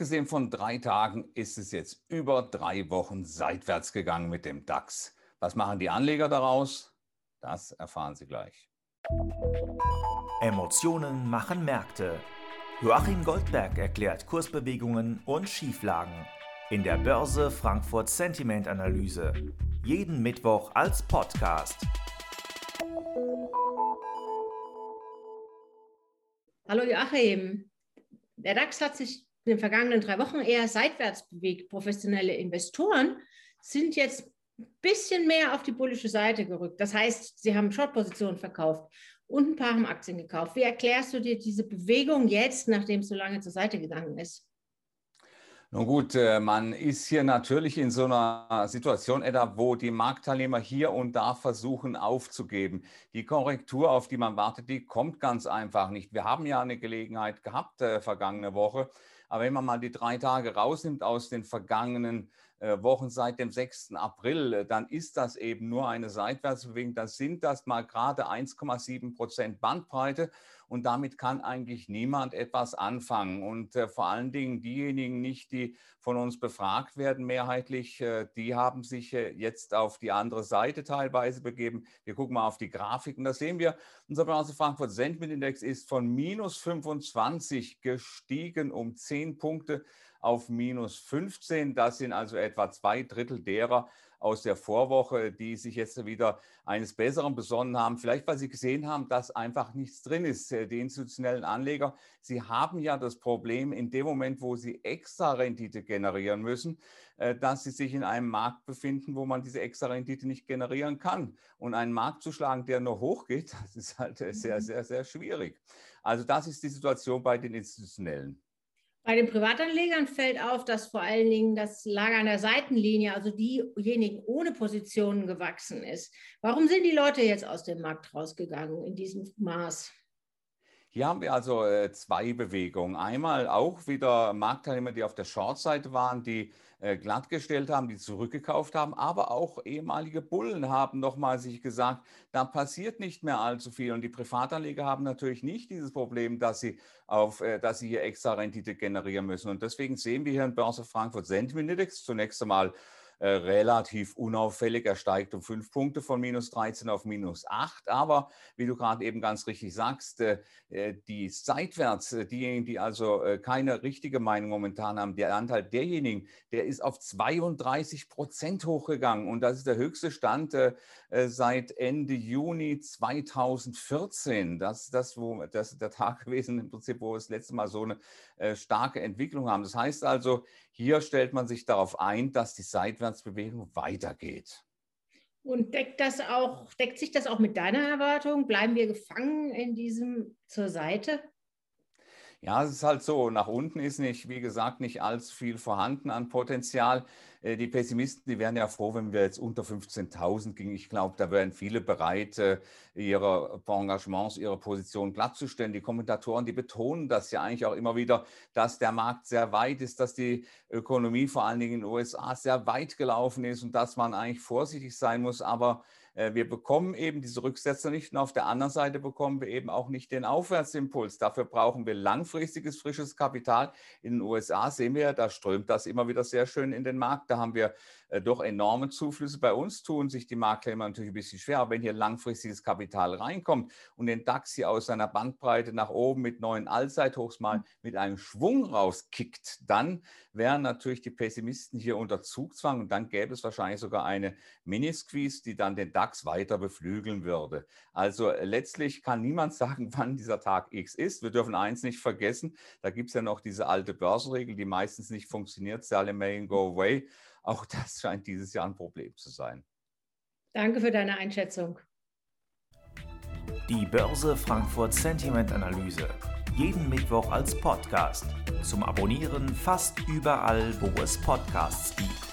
abgesehen von drei Tagen ist es jetzt über drei Wochen seitwärts gegangen mit dem DAX. Was machen die Anleger daraus? Das erfahren Sie gleich. Emotionen machen Märkte. Joachim Goldberg erklärt Kursbewegungen und Schieflagen in der Börse Frankfurt Sentiment Analyse. Jeden Mittwoch als Podcast. Hallo Joachim. Der DAX hat sich in den vergangenen drei Wochen eher seitwärts bewegt. Professionelle Investoren sind jetzt ein bisschen mehr auf die bullische Seite gerückt. Das heißt, sie haben Short-Positionen verkauft und ein paar haben Aktien gekauft. Wie erklärst du dir diese Bewegung jetzt, nachdem es so lange zur Seite gegangen ist? Nun gut, äh, man ist hier natürlich in so einer Situation, Edda, wo die Marktteilnehmer hier und da versuchen aufzugeben. Die Korrektur, auf die man wartet, die kommt ganz einfach nicht. Wir haben ja eine Gelegenheit gehabt äh, vergangene Woche, aber wenn man mal die drei Tage rausnimmt aus den vergangenen Wochen seit dem 6. April, äh, dann ist das eben nur eine Seitwärtsbewegung. Das sind das mal gerade 1,7 Prozent Bandbreite und damit kann eigentlich niemand etwas anfangen. Und äh, vor allen Dingen diejenigen nicht, die von uns befragt werden, mehrheitlich, äh, die haben sich äh, jetzt auf die andere Seite teilweise begeben. Wir gucken mal auf die Grafiken. Da sehen wir, unser Börse Frankfurt Sentiment Index ist von minus 25 gestiegen um 10 Punkte auf minus 15. Das sind also etwa zwei Drittel derer aus der Vorwoche, die sich jetzt wieder eines Besseren besonnen haben. Vielleicht, weil sie gesehen haben, dass einfach nichts drin ist. Die institutionellen Anleger, sie haben ja das Problem in dem Moment, wo sie extra Rendite generieren müssen, äh, dass sie sich in einem Markt befinden, wo man diese extra Rendite nicht generieren kann. Und einen Markt zu schlagen, der nur hochgeht, das ist halt sehr, mhm. sehr, sehr schwierig. Also das ist die Situation bei den Institutionellen. Bei den Privatanlegern fällt auf, dass vor allen Dingen das Lager an der Seitenlinie, also diejenigen ohne Positionen gewachsen ist. Warum sind die Leute jetzt aus dem Markt rausgegangen in diesem Maß? Hier haben wir also äh, zwei Bewegungen. Einmal auch wieder Marktteilnehmer, die auf der Short-Seite waren, die äh, glattgestellt haben, die zurückgekauft haben, aber auch ehemalige Bullen haben nochmal sich gesagt, da passiert nicht mehr allzu viel. Und die Privatanleger haben natürlich nicht dieses Problem, dass sie, auf, äh, dass sie hier extra Rendite generieren müssen. Und deswegen sehen wir hier in Börse Frankfurt Sentiment Index zunächst einmal äh, relativ unauffällig. Er steigt um fünf Punkte von minus 13 auf minus 8. Aber wie du gerade eben ganz richtig sagst, äh, äh, die seitwärts, diejenigen, die also keine richtige Meinung momentan haben, der Anteil derjenigen, der ist auf 32 Prozent hochgegangen. Und das ist der höchste Stand seit Ende Juni 2014. Das ist das, wo, das der Tag gewesen, im Prinzip, wo wir das letzte Mal so eine starke Entwicklung haben. Das heißt also, hier stellt man sich darauf ein, dass die Seitwärtsbewegung weitergeht. Und deckt das auch, deckt sich das auch mit deiner Erwartung? Bleiben wir gefangen in diesem zur Seite? Ja, es ist halt so, nach unten ist nicht, wie gesagt, nicht allzu viel vorhanden an Potenzial. Äh, die Pessimisten, die wären ja froh, wenn wir jetzt unter 15.000 gingen. Ich glaube, da wären viele bereit, äh, ihre Engagements, ihre Position glattzustellen. Die Kommentatoren, die betonen das ja eigentlich auch immer wieder, dass der Markt sehr weit ist, dass die Ökonomie vor allen Dingen in den USA sehr weit gelaufen ist und dass man eigentlich vorsichtig sein muss. Aber äh, wir bekommen eben diese Rücksetzer nicht und auf der anderen Seite bekommen wir eben auch nicht den Aufwärtsimpuls. Dafür brauchen wir langfristiges, frisches Kapital. In den USA sehen wir, da strömt das immer wieder sehr schön in den Markt. Da haben wir äh, doch enorme Zuflüsse. Bei uns tun sich die Makler immer natürlich ein bisschen schwer, aber wenn hier langfristiges Kapital reinkommt und den DAX hier aus seiner Bandbreite nach oben mit neuen Allzeithochs mal mit einem Schwung rauskickt, dann wären natürlich die Pessimisten hier unter Zugzwang und dann gäbe es wahrscheinlich sogar eine Mini-Squeeze, die dann den DAX weiter beflügeln würde. Also äh, letztlich kann niemand sagen, wann dieser Tag X ist. Wir dürfen eins nicht vergessen, da gibt es ja noch diese alte Börsenregel, die meistens nicht funktioniert, sell in May and go away. Auch das scheint dieses Jahr ein Problem zu sein. Danke für deine Einschätzung. Die Börse Frankfurt Sentiment Analyse. Jeden Mittwoch als Podcast. Zum Abonnieren fast überall, wo es Podcasts gibt.